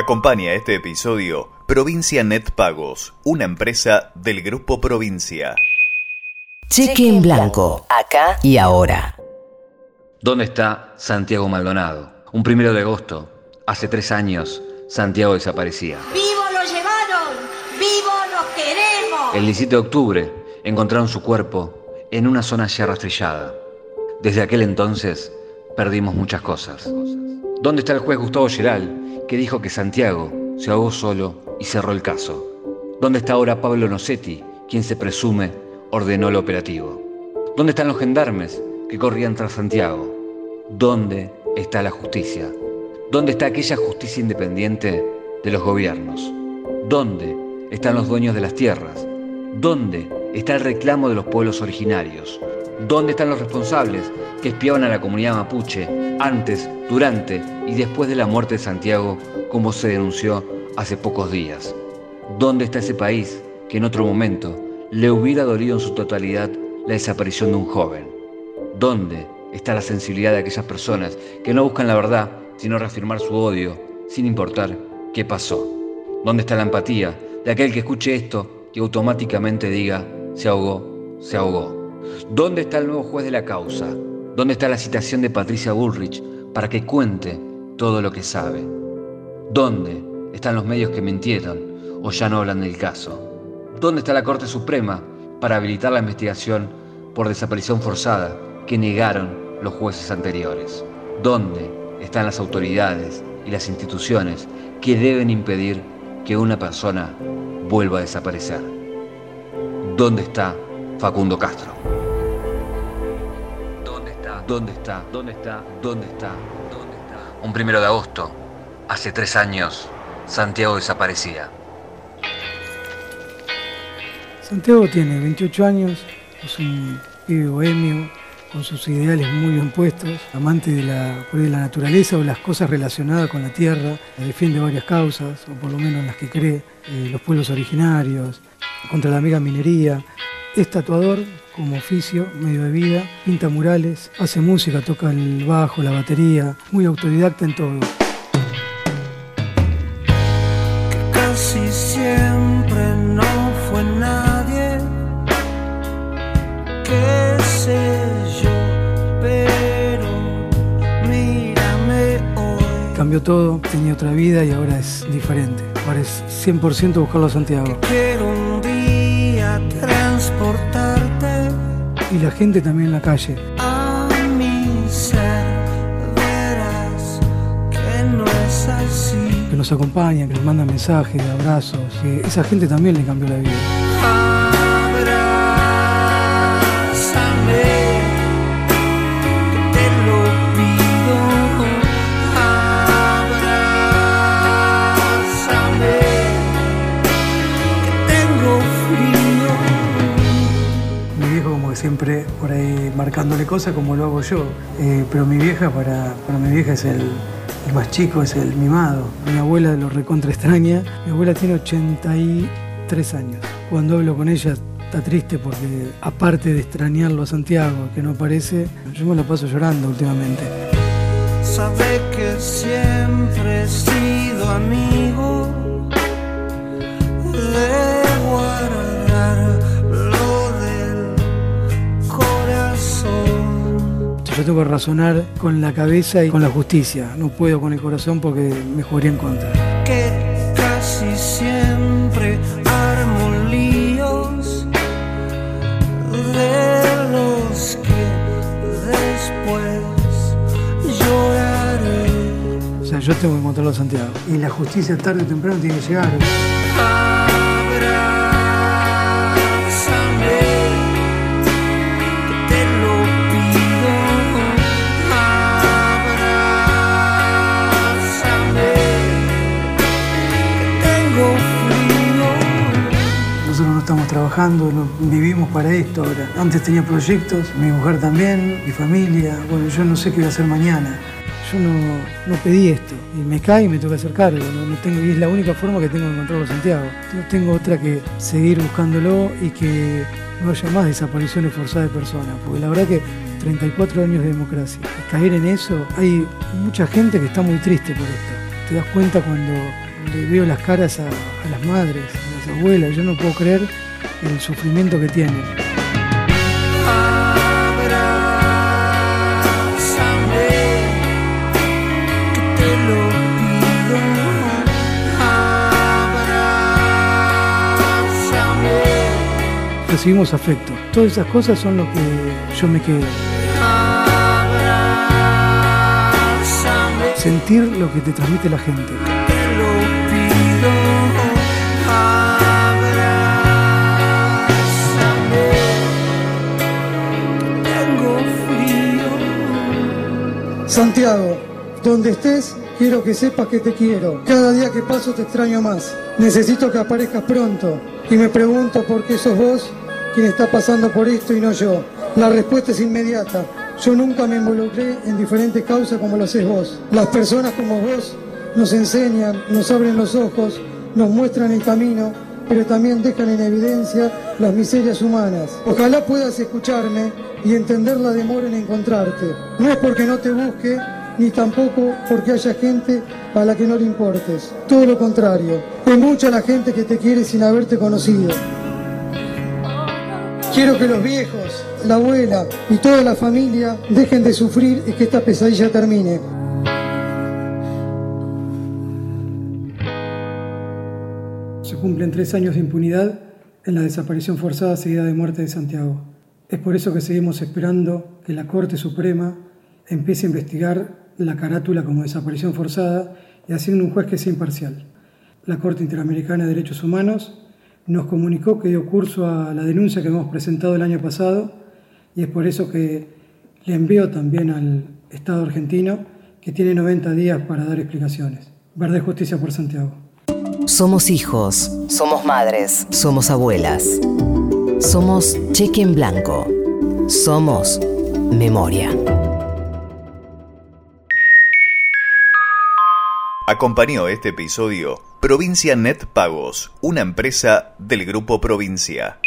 Acompaña este episodio Provincia Net Pagos, una empresa del Grupo Provincia. Cheque en blanco, acá y ahora. ¿Dónde está Santiago Maldonado? Un primero de agosto, hace tres años, Santiago desaparecía. ¡Vivo lo llevaron! ¡Vivo lo queremos! El 17 de octubre encontraron su cuerpo en una zona ya rastrillada. Desde aquel entonces perdimos muchas cosas. ¿Dónde está el juez Gustavo Geral, que dijo que Santiago se ahogó solo y cerró el caso? ¿Dónde está ahora Pablo Nocetti, quien se presume ordenó el operativo? ¿Dónde están los gendarmes que corrían tras Santiago? ¿Dónde está la justicia? ¿Dónde está aquella justicia independiente de los gobiernos? ¿Dónde están los dueños de las tierras? ¿Dónde está el reclamo de los pueblos originarios? ¿Dónde están los responsables que espiaban a la comunidad mapuche antes, durante y después de la muerte de Santiago, como se denunció hace pocos días? ¿Dónde está ese país que en otro momento le hubiera dolido en su totalidad la desaparición de un joven? ¿Dónde está la sensibilidad de aquellas personas que no buscan la verdad, sino reafirmar su odio, sin importar qué pasó? ¿Dónde está la empatía de aquel que escuche esto y automáticamente diga, se ahogó, se ahogó. ¿Dónde está el nuevo juez de la causa? ¿Dónde está la citación de Patricia Bullrich para que cuente todo lo que sabe? ¿Dónde están los medios que mintieron o ya no hablan del caso? ¿Dónde está la Corte Suprema para habilitar la investigación por desaparición forzada que negaron los jueces anteriores? ¿Dónde están las autoridades y las instituciones que deben impedir que una persona vuelva a desaparecer. ¿Dónde está Facundo Castro? ¿Dónde está? ¿Dónde está? ¿Dónde está? ¿Dónde está? Un primero de agosto, hace tres años, Santiago desaparecía. Santiago tiene 28 años, es un pibe bohemio, con sus ideales muy bien puestos, amante de la, de la naturaleza o las cosas relacionadas con la tierra, defiende varias causas, o por lo menos las que cree, eh, los pueblos originarios, contra la mega minería. Es tatuador como oficio, medio de vida, pinta murales, hace música, toca el bajo, la batería, muy autodidacta en todo. casi siempre no fue nadie, qué sé yo, pero mírame hoy. Cambió todo, tenía otra vida y ahora es diferente. Ahora es 100% buscarlo a Santiago. Transportarte Y la gente también en la calle. a mi ser, verás que no es así. que nos acompaña, que nos manda mensajes, abrazos, que esa gente también le cambió la vida. Marcándole cosas como lo hago yo. Eh, pero mi vieja, para, para mi vieja es el, más chico, es el mimado. Mi abuela lo recontra extraña. Mi abuela tiene 83 años. Cuando hablo con ella está triste porque aparte de extrañarlo a Santiago, que no aparece, yo me lo paso llorando últimamente. Sabe que siempre he sido amigo de guardar Yo tengo que razonar con la cabeza y con la justicia. No puedo con el corazón porque me jugaría en contra. Que casi siempre armo líos de los que después lloraré. O sea, yo tengo que encontrarlo a Santiago. Y la justicia tarde o temprano tiene que llegar. Abrázame, trabajando, vivimos para esto ahora. Antes tenía proyectos, mi mujer también, mi familia. Bueno, yo no sé qué voy a hacer mañana. Yo no, no pedí esto y me cae y me toca hacer cargo. No, no tengo, y es la única forma que tengo de encontrarlo Santiago. No tengo otra que seguir buscándolo y que no haya más desapariciones forzadas de personas. Porque la verdad que 34 años de democracia. Y caer en eso, hay mucha gente que está muy triste por esto. Te das cuenta cuando le veo las caras a, a las madres, a las abuelas, yo no puedo creer el sufrimiento que tienen. Recibimos afecto. Todas esas cosas son lo que yo me quedo. Sentir lo que te transmite la gente. Santiago, donde estés, quiero que sepas que te quiero. Cada día que paso te extraño más. Necesito que aparezcas pronto. Y me pregunto por qué sos vos quien está pasando por esto y no yo. La respuesta es inmediata. Yo nunca me involucré en diferentes causas como lo haces vos. Las personas como vos nos enseñan, nos abren los ojos, nos muestran el camino, pero también dejan en evidencia las miserias humanas. Ojalá puedas escucharme y entender la demora en encontrarte. No es porque no te busque, ni tampoco porque haya gente a la que no le importes. Todo lo contrario, es mucha la gente que te quiere sin haberte conocido. Quiero que los viejos, la abuela y toda la familia dejen de sufrir y que esta pesadilla termine. Se cumplen tres años de impunidad en la desaparición forzada seguida de muerte de Santiago. Es por eso que seguimos esperando que la Corte Suprema empiece a investigar la carátula como desaparición forzada y asigne un juez que sea imparcial. La Corte Interamericana de Derechos Humanos nos comunicó que dio curso a la denuncia que hemos presentado el año pasado y es por eso que le envió también al Estado argentino que tiene 90 días para dar explicaciones. Verdad y justicia por Santiago. Somos hijos, somos madres, somos abuelas. Somos cheque en blanco. Somos memoria. Acompañó este episodio Provincia Net Pagos, una empresa del Grupo Provincia.